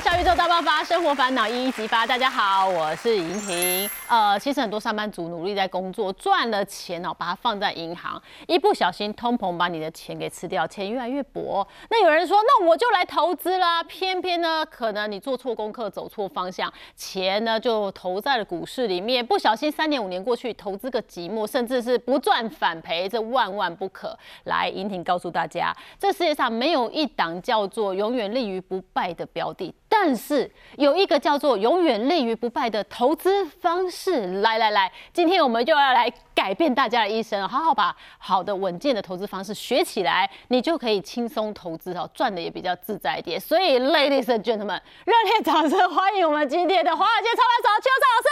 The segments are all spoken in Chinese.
小宇宙大爆发，生活烦恼一一激发。大家好，我是莹婷。呃，其实很多上班族努力在工作，赚了钱哦，把它放在银行，一不小心通膨把你的钱给吃掉，钱越来越薄。那有人说，那我就来投资啦。偏偏呢，可能你做错功课，走错方向，钱呢就投在了股市里面，不小心三年五年过去，投资个寂寞，甚至是不赚反赔，这万万不可。来，莹婷告诉大家，这世界上没有一档叫做永远立于不败的标的。但是有一个叫做永远立于不败的投资方式，来来来，今天我们就要来改变大家的一生，好好把好的稳健的投资方式学起来，你就可以轻松投资哦，赚的也比较自在一点。所以，ladies and gentlemen，热烈掌声欢迎我们今天的华尔街操盘手邱老师。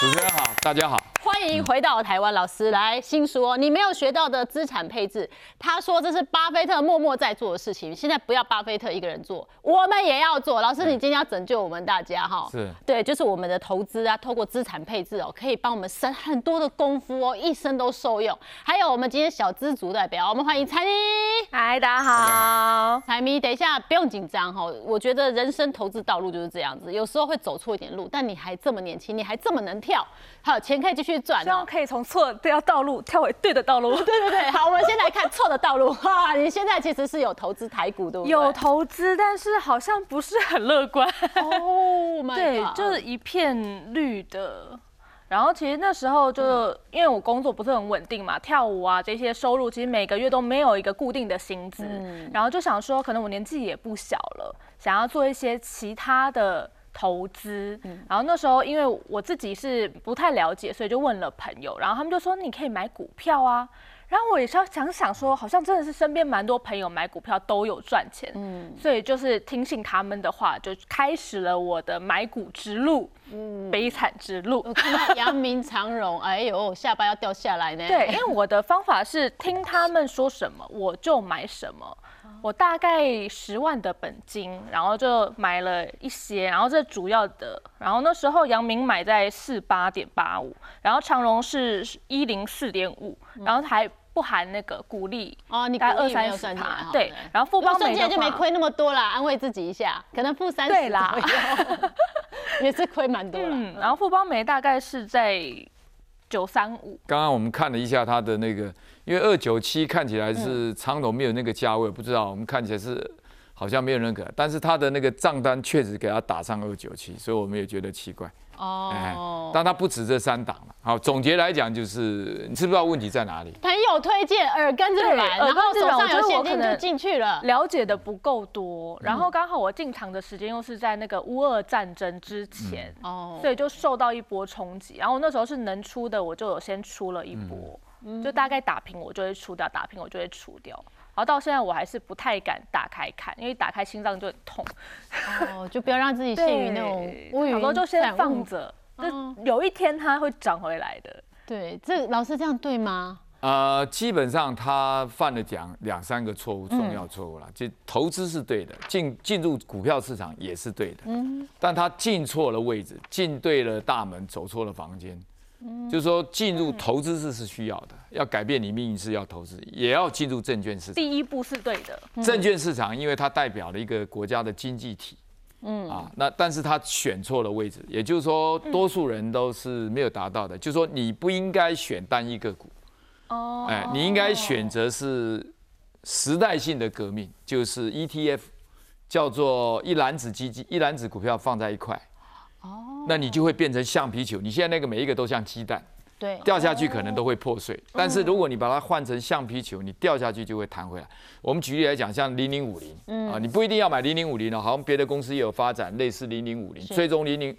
主持人好，大家好。欢迎回到台湾，老师来新说你没有学到的资产配置。他说这是巴菲特默默在做的事情，现在不要巴菲特一个人做，我们也要做。老师，你今天要拯救我们大家哈？是，对，就是我们的投资啊，透过资产配置哦，可以帮我们省很多的功夫哦，一生都受用。还有我们今天小资族代表，我们欢迎财迷。嗨，大家好。财迷，等一下不用紧张哈，我觉得人生投资道路就是这样子，有时候会走错一点路，但你还这么年轻，你还这么能跳，好，钱可以继续。去转，希望可以从错的道路跳回对的道路。对对对，好，我们先来看错的道路。哇，你现在其实是有投资台股，对不对？有投资，但是好像不是很乐观。哦，对，就是一片绿的。然后其实那时候就因为我工作不是很稳定嘛，跳舞啊这些收入，其实每个月都没有一个固定的薪资。然后就想说，可能我年纪也不小了，想要做一些其他的。投资，然后那时候因为我自己是不太了解，所以就问了朋友，然后他们就说你可以买股票啊。然后我也是要想想说，好像真的是身边蛮多朋友买股票都有赚钱，嗯，所以就是听信他们的话，就开始了我的买股之路，嗯，悲惨之路。我看到阳明长荣，哎呦，下巴要掉下来呢。对，因为我的方法是听他们说什么我就买什么。我大概十万的本金，然后就买了一些，然后这主要的，然后那时候阳明买在四八点八五，然后长荣是一零四点五，然后还不含那个股利哦，你概二三十趴，对，然后富邦美就没亏那么多啦，安慰自己一下，可能负三十啦，也是亏蛮多嗯，然后富邦美大概是在九三五，刚刚我们看了一下他的那个。因为二九七看起来是长隆没有那个价位，不知道我们看起来是好像没有认可，但是他的那个账单确实给他打上二九七，所以我们也觉得奇怪。哦，但他不止这三档了。好，总结来讲就是，你知不知道问题在哪里？朋友推荐耳根子软，然后手上有现金就进去了。了解的不够多，然后刚好我进场的时间又是在那个乌俄战争之前，哦，所以就受到一波冲击。然后那时候是能出的，我就有先出了一波。就大概打平我就会出掉，打平我就会出掉。然后到现在我还是不太敢打开看，因为打开心脏就很痛。哦，就不要让自己陷于那种 乌云。好多就先放着，就有一天它会涨回来的。对，这老师这样对吗？呃，基本上他犯了两两三个错误，重要错误了。就投资是对的，进进入股票市场也是对的。嗯。但他进错了位置，进对了大门，走错了房间。就是说，进入投资是是需要的，要改变你命运是要投资，也要进入证券市场。第一步是对的。证券市场，因为它代表了一个国家的经济体，嗯啊，那但是他选错了位置，也就是说，多数人都是没有达到的。就是说，你不应该选单一个股，哦，哎，你应该选择是时代性的革命，就是 ETF，叫做一篮子基金，一篮子股票放在一块。哦，那你就会变成橡皮球。你现在那个每一个都像鸡蛋，对，掉下去可能都会破碎。但是如果你把它换成橡皮球，你掉下去就会弹回来。我们举例来讲，像零零五零，嗯啊，你不一定要买零零五零哦，好像别的公司也有发展类似零零五零，最终零零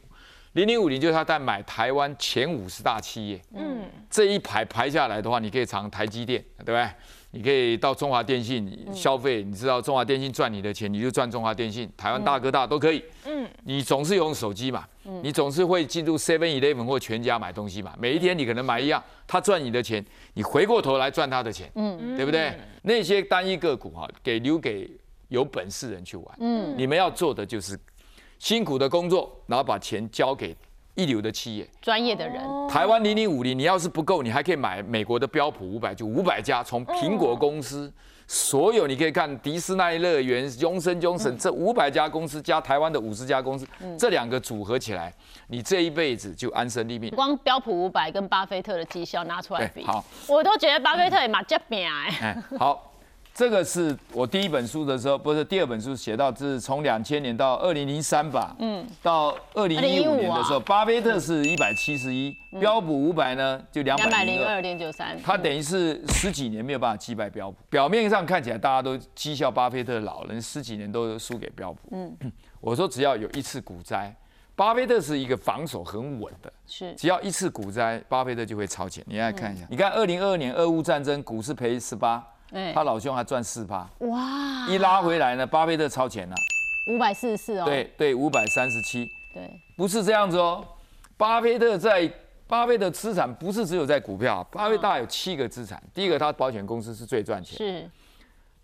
零零五零就是他在买台湾前五十大企业，嗯，这一排排下来的话，你可以藏台积电，对不对？你可以到中华电信消费，你知道中华电信赚你的钱，你就赚中华电信。台湾大哥大都可以。嗯，你总是用手机嘛，你总是会进入 Seven Eleven 或全家买东西嘛。每一天你可能买一样，他赚你的钱，你回过头来赚他的钱，嗯，对不对？那些单一个股哈，给留给有本事人去玩。嗯，你们要做的就是辛苦的工作，然后把钱交给。一流的企业，专业的人，台湾零零五零，你要是不够，你还可以买美国的标普五百，就五百家，从苹果公司所有你可以看迪士尼乐园、永生永生这五百家公司加台湾的五十家公司，这两个组合起来，你这一辈子就安身立命。光标普五百跟巴菲特的绩效拿出来比，好，我都觉得巴菲特也蛮接命哎。哎，好。这个是我第一本书的时候，不是第二本书写到，是从两千年到二零零三吧，嗯，到二零一五年的时候，巴菲特是一百七十一，标普五百呢就两百零二点九三，他等于是十几年没有办法击败标普。表面上看起来大家都讥笑巴菲特老人十几年都输给标普，嗯，我说只要有一次股灾，巴菲特是一个防守很稳的，是，只要一次股灾，巴菲特就会超前。你来看一下，你看二零二二年俄乌战争，股市赔十八。他老兄还赚四趴，哇！一拉回来呢，巴菲特超前了，五百四十四哦。对对，五百三十七。对，不是这样子哦。巴菲特在巴菲特资产不是只有在股票，巴菲特有七个资产。第一个，他保险公司是最赚钱。是。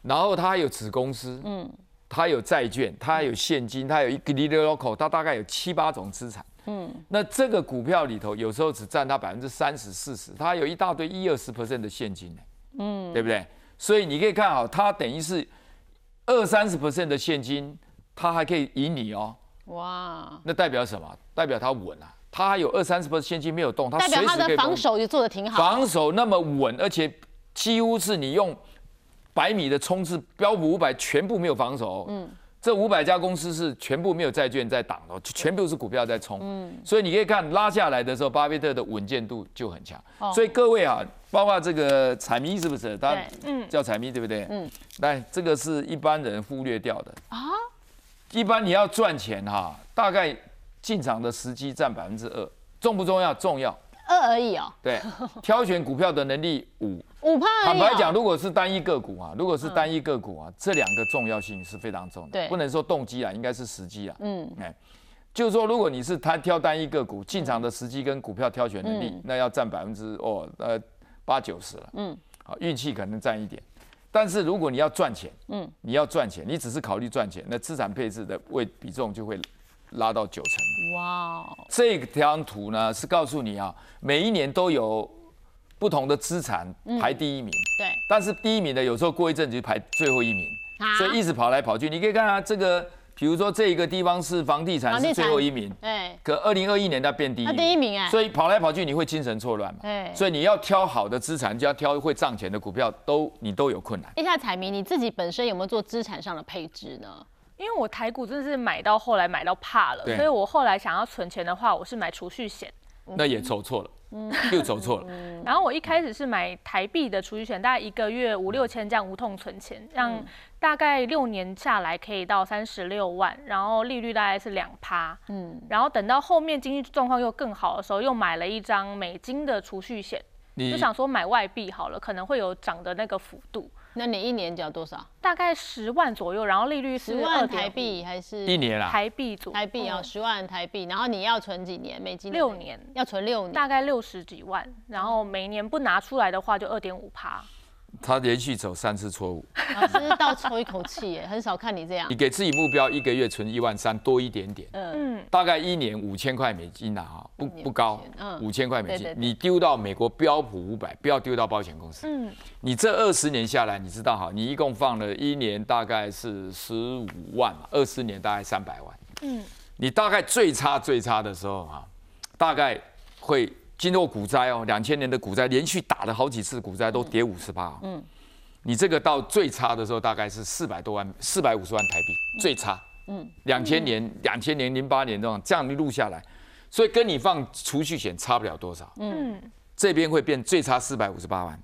然后他有子公司，嗯，他有债券，他有现金，他有一个 local，他大概有七八种资产。嗯。那这个股票里头有时候只占他百分之三十四十，他有一大堆一二十 percent 的现金呢。嗯，对不对？所以你可以看好，它等于是二三十 percent 的现金，它还可以赢你哦。哇，那代表什么？代表它稳啊，它还有二三十 percent 现金没有动，它代表它的防守也做的挺好。防守那么稳，而且几乎是你用百米的冲刺，标普五百全部没有防守。嗯。这五百家公司是全部没有债券在挡的，全部是股票在冲。嗯，所以你可以看拉下来的时候，巴菲特的稳健度就很强。所以各位啊，包括这个彩迷是不是？他嗯，叫彩迷对不对？嗯，来，这个是一般人忽略掉的啊。一般你要赚钱哈，大概进场的时机占百分之二，重不重要？重要。二而已哦。对，挑选股票的能力五。五趴。坦白讲，如果是单一个股啊，如果是单一个股啊，这两个重要性是非常重的。对。不能说动机啊，应该是时机啊。嗯。哎，就是说，如果你是他挑单一个股进场的时机跟股票挑选能力，那要占百分之哦呃八九十了。嗯。好，运气可能占一点，但是如果你要赚钱，嗯，你要赚钱，你只是考虑赚钱，那资产配置的位比重就会。拉到九成，哇！这张图呢是告诉你啊，每一年都有不同的资产排第一名，对。但是第一名的有时候过一阵就排最后一名，所以一直跑来跑去。你可以看啊，这个，比如说这一个地方是房地产是最后一名，对。可二零二一年它变第一，第一名哎。所以跑来跑去你会精神错乱嘛？对。所以你要挑好的资产，就要挑会涨钱的股票，都你都有困难。一下彩民，你自己本身有没有做资产上的配置呢？因为我台股真的是买到后来买到怕了，所以我后来想要存钱的话，我是买储蓄险。那也走错了，又走错了。然后我一开始是买台币的储蓄险，大概一个月五六千这样无痛存钱，让大概六年下来可以到三十六万，然后利率大概是两趴。嗯，然后等到后面经济状况又更好的时候，又买了一张美金的储蓄险，就想说买外币好了，可能会有涨的那个幅度。那你一年缴多少？大概十万左右，然后利率是十万台币还是一年啦？台币左台币啊，十万台币，然后你要存几年？美金六年，要存六年，大概六十几万，然后每年不拿出来的话就二点五趴。他连续走三次错误，老师倒抽一口气耶，很少看你这样。你给自己目标一个月存一万三多一点点，嗯，大概一年五千块美金呐，哈，不不高，嗯，五千块美金，你丢到美国标普五百，不要丢到保险公司，嗯，你这二十年下来，你知道哈，你一共放了一年大概是十五万嘛，二十年大概三百万，嗯，你大概最差最差的时候哈，大概会。经过股灾哦，两千年的股灾，连续打了好几次股灾都跌五十八。嗯，你这个到最差的时候大概是四百多万，四百五十万台币，最差。嗯，两千年、两千年、零八年这样这样一路下来，所以跟你放储蓄险差不了多少。嗯，这边会变最差四百五十八万，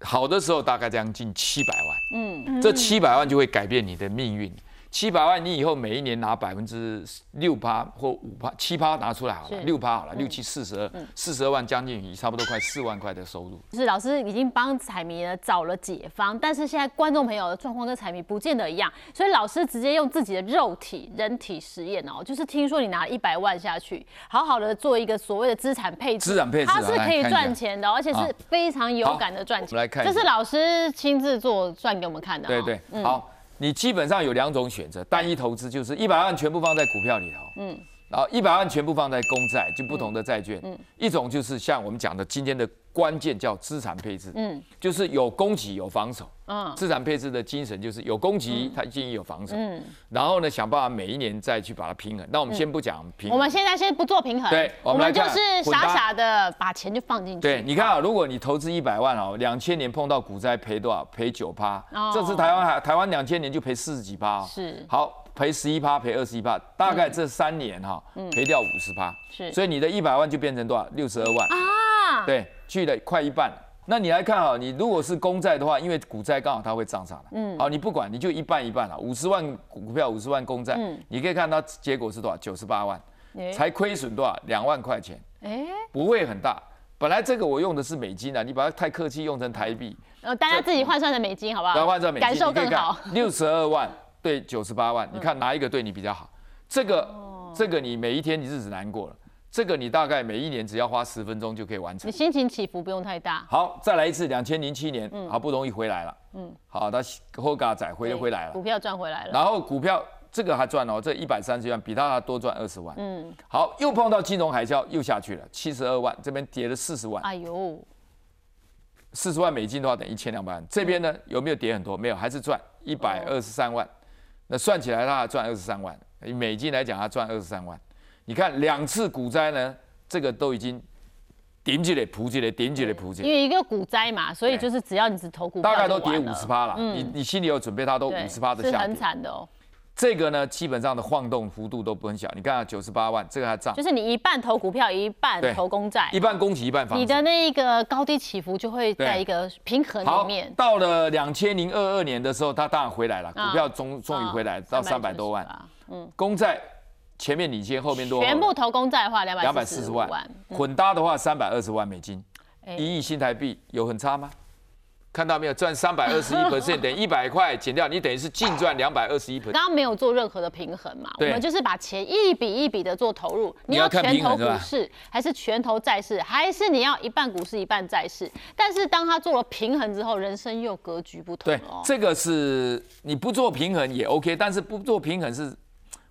好的时候大概将近七百万。嗯，这七百万就会改变你的命运。七百万，你以后每一年拿百分之六趴或五趴、七趴拿出来好了，六趴好了，六七四十二，四十二万将近，差不多快四万块的收入。是老师已经帮彩迷呢找了解方，但是现在观众朋友的状况跟彩迷不见得一样，所以老师直接用自己的肉体、人体实验哦，就是听说你拿一百万下去，好好的做一个所谓的资产配置，资产配置它是可以赚钱的，而且是非常有感的赚钱。来看，这是老师亲自做算给我们看的。对对，好。你基本上有两种选择，单一投资就是一百万全部放在股票里头，嗯，然后一百万全部放在公债，就不同的债券。一种就是像我们讲的今天的关键叫资产配置，嗯，就是有攻击有防守。嗯，资产配置的精神就是有攻击，它建议有防守。嗯，然后呢，想办法每一年再去把它平衡。那我们先不讲平，我们现在先不做平衡。对，我们就是傻傻的把钱就放进去。对，你看啊，如果你投资一百万哦，两千年碰到股灾赔多少？赔九趴。哦，这次台湾还台湾两千年就赔四十几趴。是，好。赔十一趴，赔二十一趴，大概这三年哈，赔掉五十趴，是，所以你的一百万就变成多少？六十二万啊，对，去了快一半。那你来看哈，你如果是公债的话，因为股债刚好它会涨上来，嗯，好，你不管，你就一半一半了，五十万股票，五十万公债，嗯，你可以看它结果是多少？九十八万，才亏损多少？两万块钱，哎，不会很大。本来这个我用的是美金啊，你把它太客气用成台币，呃，大家自己换算成美金好不好？换算美金，感受更好。六十二万。对九十八万，你看哪一个对你比较好？这个，这个你每一天你日子难过了，这个你大概每一年只要花十分钟就可以完成。你心情起伏不用太大。好，再来一次，两千零七年，好不容易回来了。嗯，好，他后嘎仔回回来了，股票赚回来了。然后股票这个还赚哦，这一百三十万比他还多赚二十万。嗯，好，又碰到金融海啸，又下去了，七十二万，这边跌了四十万。哎呦，四十万美金的话等于一千两百万。这边呢有没有跌很多？没有，还是赚一百二十三万。那算起来，他赚二十三万，以美金来讲，他赚二十三万。你看两次股灾呢，这个都已经顶起来、扑起来、顶起来、扑起来。因为一个股灾嘛，所以就是只要你是投股，大概都跌五十趴了。你你心里有准备，它都五十趴的下跌，是很惨的哦。这个呢，基本上的晃动幅度都不很小。你看啊，九十八万，这个还涨。就是你一半投股票，一半投公债，一半公企，一半房。你的那个高低起伏就会在一个平衡里面。到了两千零二二年的时候，它当然回来了，股票终终于回来到三百多万。嗯，公债前面领先，后面多。全部投公债的话，两百两百四十万。混搭的话，三百二十万美金，一亿新台币，有很差吗？看到没有？赚三百二十一 percent 等于一百块减掉，你等于是净赚两百二十一 percent。刚刚没有做任何的平衡嘛？我们就是把钱一笔一笔的做投入。你要全投股市，还是全投债市，还是你要一半股市一半债市？但是当他做了平衡之后，人生又格局不同。对，这个是你不做平衡也 OK，但是不做平衡是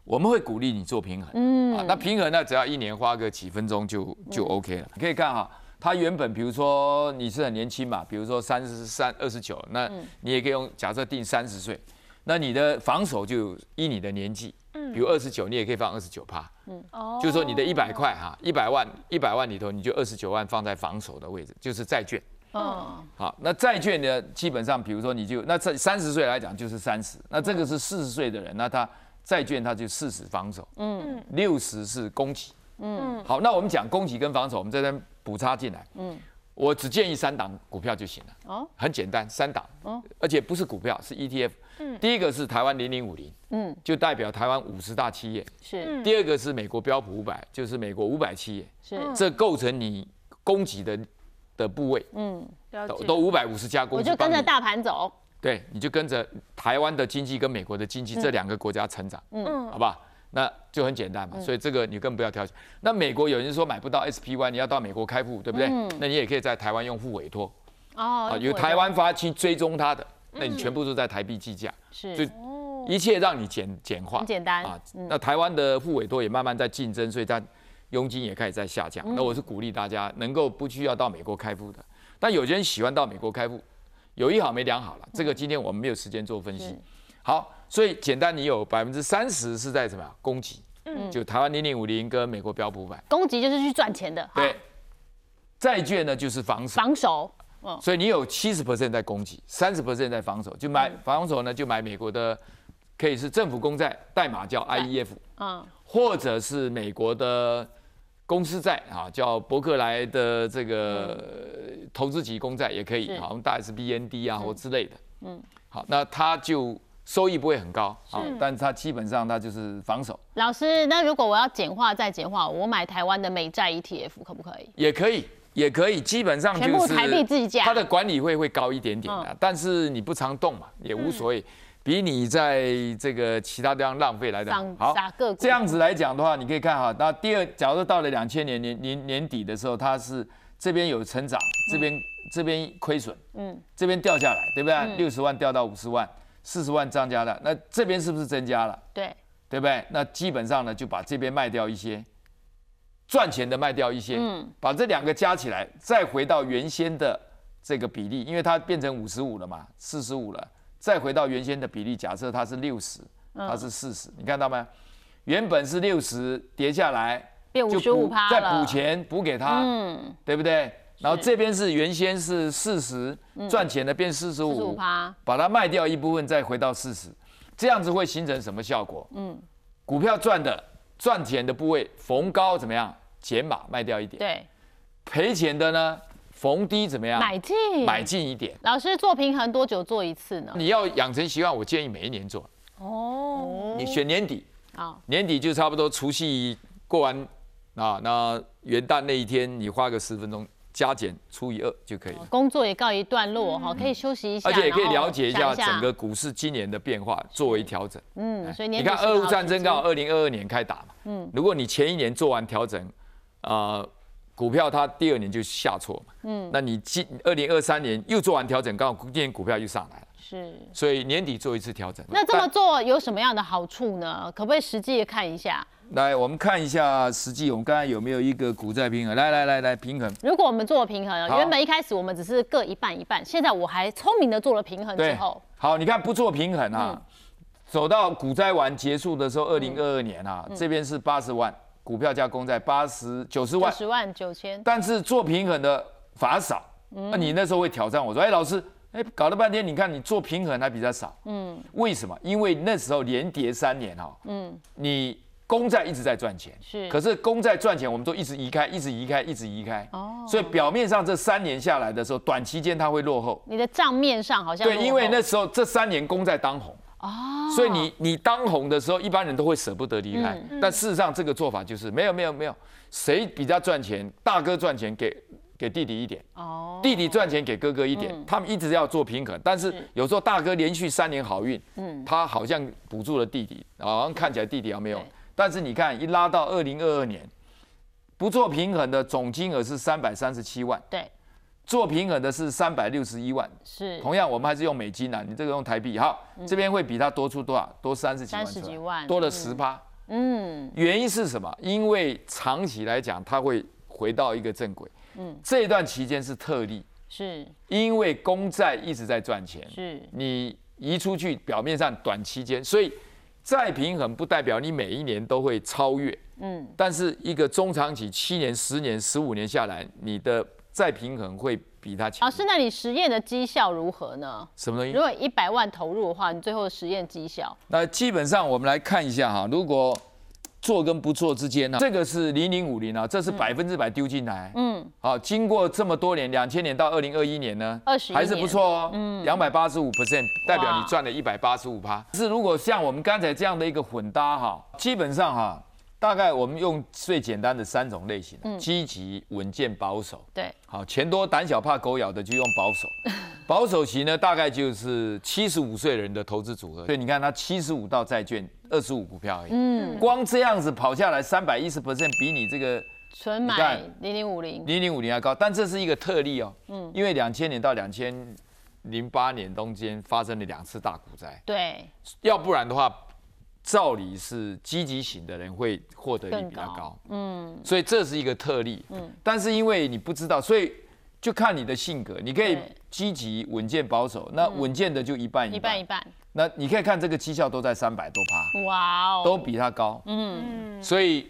我们会鼓励你做平衡。嗯，啊，那平衡呢，只要一年花个几分钟就就 OK 了。你可以看哈。他原本，比如说你是很年轻嘛，比如说三十三、二十九，那你也可以用假设定三十岁，那你的防守就依你的年纪，嗯，比如二十九，你也可以放二十九趴，嗯，哦，就是说你的一百块哈，一百万，一百万里头你就二十九万放在防守的位置，就是债券，哦，好，那债券呢，基本上比如说你就那这三十岁来讲就是三十，那这个是四十岁的人，那他债券他就四十防守，嗯，六十是攻击，嗯，好，那我们讲攻击跟防守，我们这边。补差进来，嗯，我只建议三档股票就行了，哦，很简单，三档，哦，而且不是股票，是 ETF，嗯，第一个是台湾零零五零，嗯，就代表台湾五十大企业，是，第二个是美国标普五百，就是美国五百企业，是，这构成你供给的的部位，嗯，都都五百五十家公司，我就跟着大盘走，对，你就跟着台湾的经济跟美国的经济这两个国家成长，嗯，好不好？那就很简单嘛，所以这个你更不要挑。那美国有人说买不到 SPY，你要到美国开户，对不对？那你也可以在台湾用户委托，哦，由台湾发去追踪它的，那你全部都在台币计价，是，就一切让你简简化，很简单啊。那台湾的户委托也慢慢在竞争，所以它佣金也开始在下降。那我是鼓励大家能够不需要到美国开户的，但有些人喜欢到美国开户，有一好没两好了。这个今天我们没有时间做分析。好。所以简单，你有百分之三十是在什么？供给，嗯，就台湾零零五零跟美国标普五百。供给就是去赚钱的。对。债券呢就是防守。防守。所以你有七十 percent 在供给，三十 percent 在防守。就买防守呢，就买美国的，可以是政府公债，代码叫 IEF，嗯，或者是美国的公司债啊，叫伯克莱的这个投资级公债也可以，好像，大概是 BND 啊或之类的。嗯。好，那他就。收益不会很高啊，但是它基本上它就是防守。老师，那如果我要简化再简化，我买台湾的美债 ETF 可不可以？也可以，也可以，基本上全部台币自价。它的管理费会高一点点的，但是你不常动嘛，也无所谓，比你在这个其他地方浪费来的好。这样子来讲的话，你可以看哈，那第二，假如到了两千年年年年底的时候，它是这边有成长，这边这边亏损，嗯，这边掉下来，对不对？六十万掉到五十万。四十万张加的，那这边是不是增加了？对，对不对？那基本上呢，就把这边卖掉一些，赚钱的卖掉一些，嗯把这两个加起来，再回到原先的这个比例，因为它变成五十五了嘛，四十五了，再回到原先的比例，假设它是六十，它是四十，你看到没？原本是六十，跌下来变五就十五补再补钱补给他，嗯，对不对？然后这边是原先是四十，赚钱的变四十五把它卖掉一部分，再回到四十，这样子会形成什么效果？嗯，股票赚的赚钱的部位逢高怎么样？减码卖掉一点，对，赔钱的呢？逢低怎么样？买进，买进一点。老师做平衡多久做一次呢？你要养成习惯，我建议每一年做。哦，你选年底，好，年底就差不多除夕过完啊，那元旦那一天你花个十分钟加减除以二就可以了。工作也告一段落哈，可以休息一下，而且也可以了解一下整个股市今年的变化，作为调整。嗯，所以你看俄乌战争刚好二零二二年开打嘛，嗯，如果你前一年做完调整，呃，股票它第二年就下挫嘛，嗯，那你今二零二三年又做完调整，刚好今年股票又上来了，是。所以年底做一次调整。那这么做有什么样的好处呢？可不可以实际的看一下？来，我们看一下实际，我们刚才有没有一个股债平衡？来来来来，平衡。如果我们做了平衡，好原本一开始我们只是各一半一半，现在我还聪明的做了平衡之后，，好，你看不做平衡啊，走到股灾完结束的时候，二零二二年啊，嗯这边是八十万，股票加公债八十九十九万，十万九千，但是做平衡的反而少。嗯那你那时候会挑战我说，哎，老师，哎，搞了半天，你看你做平衡还比较少，嗯，为什么？因为那时候连跌三年哈，嗯，你公债一直在赚钱，是。可是公债赚钱，我们都一直移开，一直移开，一直移开，哦。所以表面上这三年下来的时候，短期间它会落后。你的账面上好像对，因为那时候这三年公债当红，哦，所以你你当红的时候，一般人都会舍不得离开。但事实上，这个做法就是没有没有没有，谁比较赚钱，大哥赚钱给给弟弟一点，哦，弟弟赚钱给哥哥一点，他们一直要做平衡。但是有时候大哥连续三年好运，嗯他好像补助了弟弟，好像看起来弟弟好像没有。但是你看，一拉到二零二二年，不做平衡的总金额是三百三十七万，对，做平衡的是三百六十一万。是同样，我们还是用美金啊，你这个用台币，好，这边会比他多出多少？多三十几万出来，30几万多了十趴。嗯，原因是什么？因为长期来讲，它会回到一个正轨。嗯，这一段期间是特例，是因为公债一直在赚钱，是你移出去，表面上短期间，所以再平衡不代表你每一年都会超越。嗯，但是一个中长期，七年、十年、十五年下来，你的再平衡会比它强老。师，那你实验的绩效如何呢？什么东西如？果一百万投入的话，你最后的实验绩效那基本上我们来看一下哈，如果做跟不做之间呢，这个是零零五零啊，这是百分之百丢进来。嗯，好，经过这么多年，两千年到二零二一年呢，二十还是不错哦。嗯，两百八十五 percent 代表你赚了一百八十五趴。是如果像我们刚才这样的一个混搭哈，基本上哈。大概我们用最简单的三种类型：积极、稳健、保守。对，好，钱多胆小怕狗咬的就用保守，保守型呢大概就是七十五岁人的投资组合。所以你看，它七十五到债券，二十五股票而已。嗯，光这样子跑下来三百一十 percent，比你这个纯买零零五零，零零五零还高。但这是一个特例哦，嗯，因为两千年到两千零八年中间发生了两次大股灾，对，要不然的话，照理是积极型的人会获得率比较高，嗯，所以这是一个特例，嗯，但是因为你不知道，所以就看你的性格，你可以对。积极、稳健、保守，那稳健的就一半一半。一半一，半，那你可以看这个绩效都在三百多趴，哇哦，都比它高，嗯，所以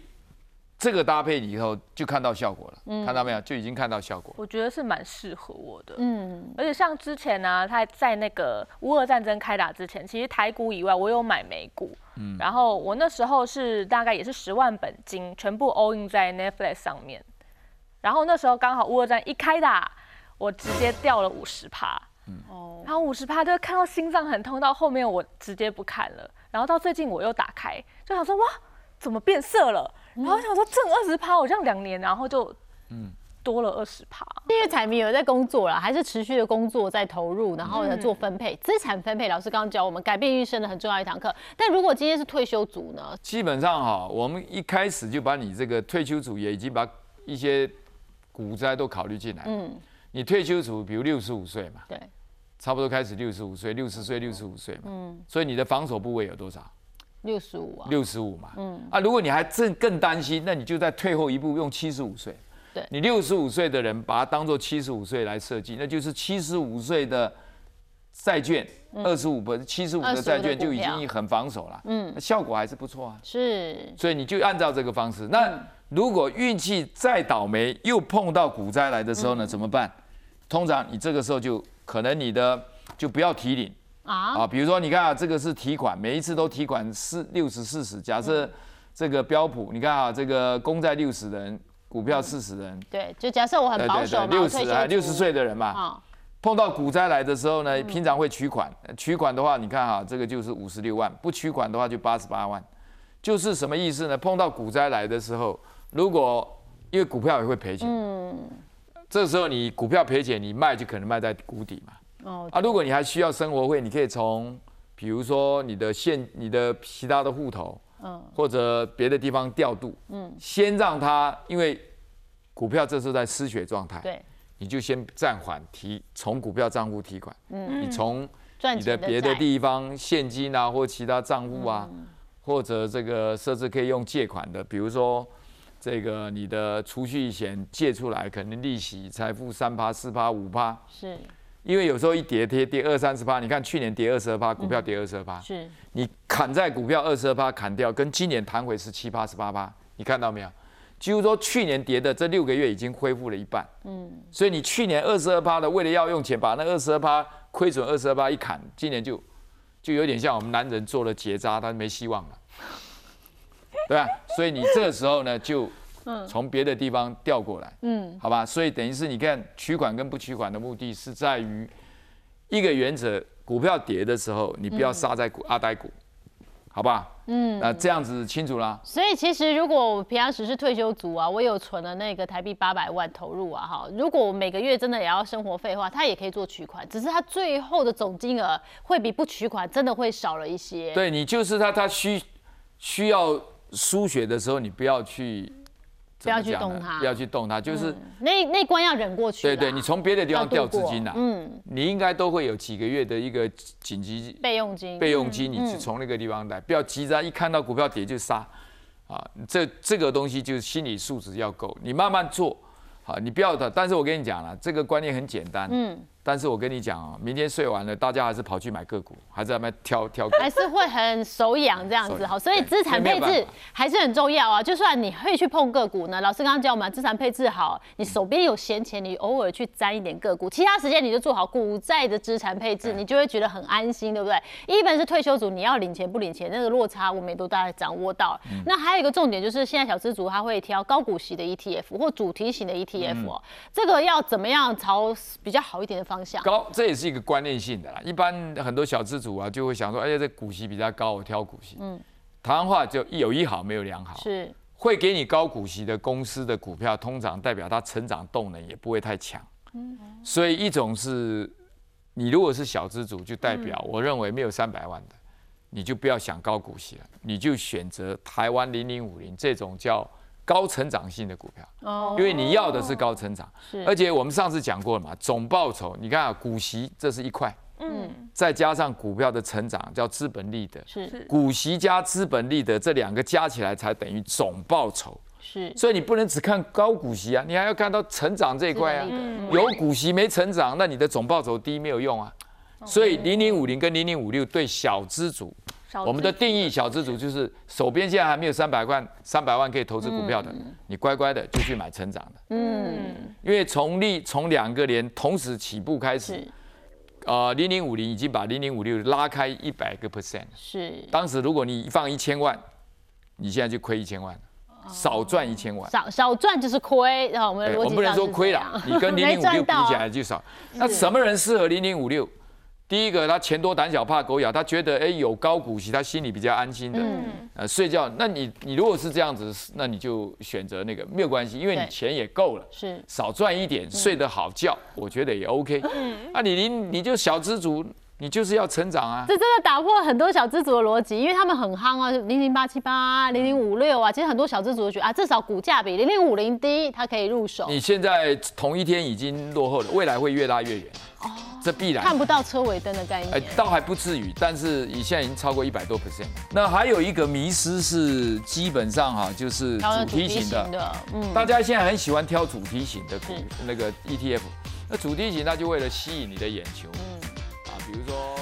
这个搭配以后就看到效果了，嗯。看到没有？就已经看到效果。我觉得是蛮适合我的。嗯，而且像之前呢、他在那个乌俄战争开打之前，其实台股以外，我有买美股，嗯。然后我那时候是大概也是十万本金，全部 all in 在 Netflix 上面。然后那时候刚好乌俄战一开打，我直接掉了五十趴，哦，然后五十趴就看到心脏很痛，到后面我直接不看了。然后到最近我又打开，就想说哇，怎么变色了？然后想说挣二十趴，我这样两年，然后就嗯多了二十趴。因为彩迷有在工作了，还是持续的工作在投入，然后呢嗯做分配，资产分配。老师刚刚教我们改变一生的很重要一堂课。但如果今天是退休族呢？基本上哈，我们一开始就把你这个退休组也已经把一些股灾都考虑进来。嗯，你退休组，比如六十五岁嘛，对，差不多开始六十五岁、六十岁、六十五岁嘛，嗯，所以你的防守部位有多少？六十五啊，六十五嘛，嗯。啊，如果你还正更担心，那你就再退后一步，用七十五岁。对。你六十五岁的人把它当做七十五岁来设计，那就是七十五岁的债券，二十五不七十五的债券就已经很防守了，嗯，效果还是不错啊。是，所以你就按照这个方式。那如果运气再倒霉，又碰到股灾来的时候呢，怎么办？通常你这个时候就可能你的就不要提领。啊，啊，比如说你看啊，这个是提款，每一次都提款四六十四十，假设这个标普，你看啊，这个公债六十人。股票四十人，对，就假设我很保守嘛，六十啊，六十岁的人嘛，碰到股灾来的时候呢，平常会取款，取款的话，你看啊，这个就是五十六万，不取款的话就八十八万，就是什么意思呢？碰到股灾来的时候，如果因为股票也会赔钱，嗯，这时候你股票赔钱，你卖就可能卖在谷底嘛，哦，啊，如果你还需要生活费，你可以从比如说你的现、你的其他的户头。嗯，或者别的地方调度，嗯，先让它，因为股票这是在失血状态，对，你就先暂缓提从股票账户提款，嗯，你从你的别的地方现金啊或其他账户啊，或者这个设置可以用借款的，比如说这个你的储蓄险借出来，可能利息才付三趴四趴五趴，是。因为有时候一跌跌跌二三十趴，你看去年跌二十二趴，股票跌二十二趴，是。你砍在股票二十二趴砍掉，跟今年弹回十七趴十八趴，你看到没有？几乎说去年跌的这六个月已经恢复了一半，嗯，所以你去年二十二趴的，为了要用钱把那二十二趴亏损二十二趴一砍，今年就就有点像我们男人做了结扎，他没希望了，对吧？所以你这个时候呢就。从别的地方调过来，嗯，好吧，所以等于是你看取款跟不取款的目的是在于一个原则，股票跌的时候你不要杀在股阿呆股，好吧？嗯，那这样子清楚啦。所以其实如果我平常时是退休族啊，我有存了那个台币八百万投入啊，哈，如果我每个月真的也要生活费的话，他也可以做取款，只是他最后的总金额会比不取款真的会少了一些。对你就是他，他需需要输血的时候，你不要去。不要去动它，不要去动它，就是那那关要忍过去。对对，你从别的地方调资金呐，嗯，你应该都会有几个月的一个紧急备用金。备用金，你是从那个地方来，不要急着一看到股票跌就杀，啊，这这个东西就是心理素质要够，你慢慢做，好，你不要的。但是我跟你讲了，这个观念很简单，嗯。但是我跟你讲哦，明天睡完了，大家还是跑去买个股，还是在那挑挑，还是会很手痒这样子哈。所以资产配置还是很重要啊。就算你会去碰个股呢，老师刚刚教我们资产配置好，你手边有闲钱，你偶尔去沾一点个股，其他时间你就做好股债的资产配置，你就会觉得很安心，对不对？一本是退休族，你要领钱不领钱，那个落差我们也都大概掌握到。那还有一个重点就是，现在小资族他会挑高股息的 ETF 或主题型的 ETF 哦，这个要怎么样朝比较好一点的方向？高，这也是一个观念性的啦。一般很多小资主啊，就会想说，哎呀，这股息比较高，我挑股息。嗯，台湾话就有一好没有两好。是，会给你高股息的公司的股票，通常代表它成长动能也不会太强。嗯，所以一种是，你如果是小资主，就代表我认为没有三百万的，你就不要想高股息了，你就选择台湾零零五零这种叫。高成长性的股票，哦，因为你要的是高成长，是，而且我们上次讲过了嘛，总报酬，你看啊，股息这是一块，嗯，再加上股票的成长叫资本利得，是，股息加资本利得这两个加起来才等于总报酬，是，所以你不能只看高股息啊，你还要看到成长这一块啊，有股息没成长，那你的总报酬低没有用啊，所以零零五零跟零零五六对小资主。我们的定义小资主就是手边现在还没有三百万，三百万可以投资股票的，你乖乖的就去买成长的。嗯，因为从利从两个年同时起步开始，呃，零零五零已经把零零五六拉开一百个 percent。是。当时如果你放一千万，你现在就亏一千万，少赚一千万。少少赚就是亏，然后我们我们不能说亏了，你跟 零零五六比起来就少。那什么人适合零零五六？第一个，他钱多胆小怕狗咬，他觉得哎有高股息，他心里比较安心的。嗯。呃，睡觉，那你你如果是这样子，那你就选择那个没有关系，因为你钱也够了。是。少赚一点，睡得好觉，我觉得也 OK。嗯。啊，你你你就小资族，你就是要成长啊。这真的打破很多小资族的逻辑，因为他们很夯啊，零零八七八、零零五六啊，其实很多小资族都觉得啊，至少股价比零零五零低，它可以入手。你现在同一天已经落后了，未来会越拉越远。哦。这必然。看不到车尾灯的概念。哎倒还不至于，但是你现在已经超过一百多 percent。那还有一个迷失是基本上哈，就是主题型的，嗯，大家现在很喜欢挑主题型的股那个 ETF，那主题型它就为了吸引你的眼球，嗯，啊，比如说。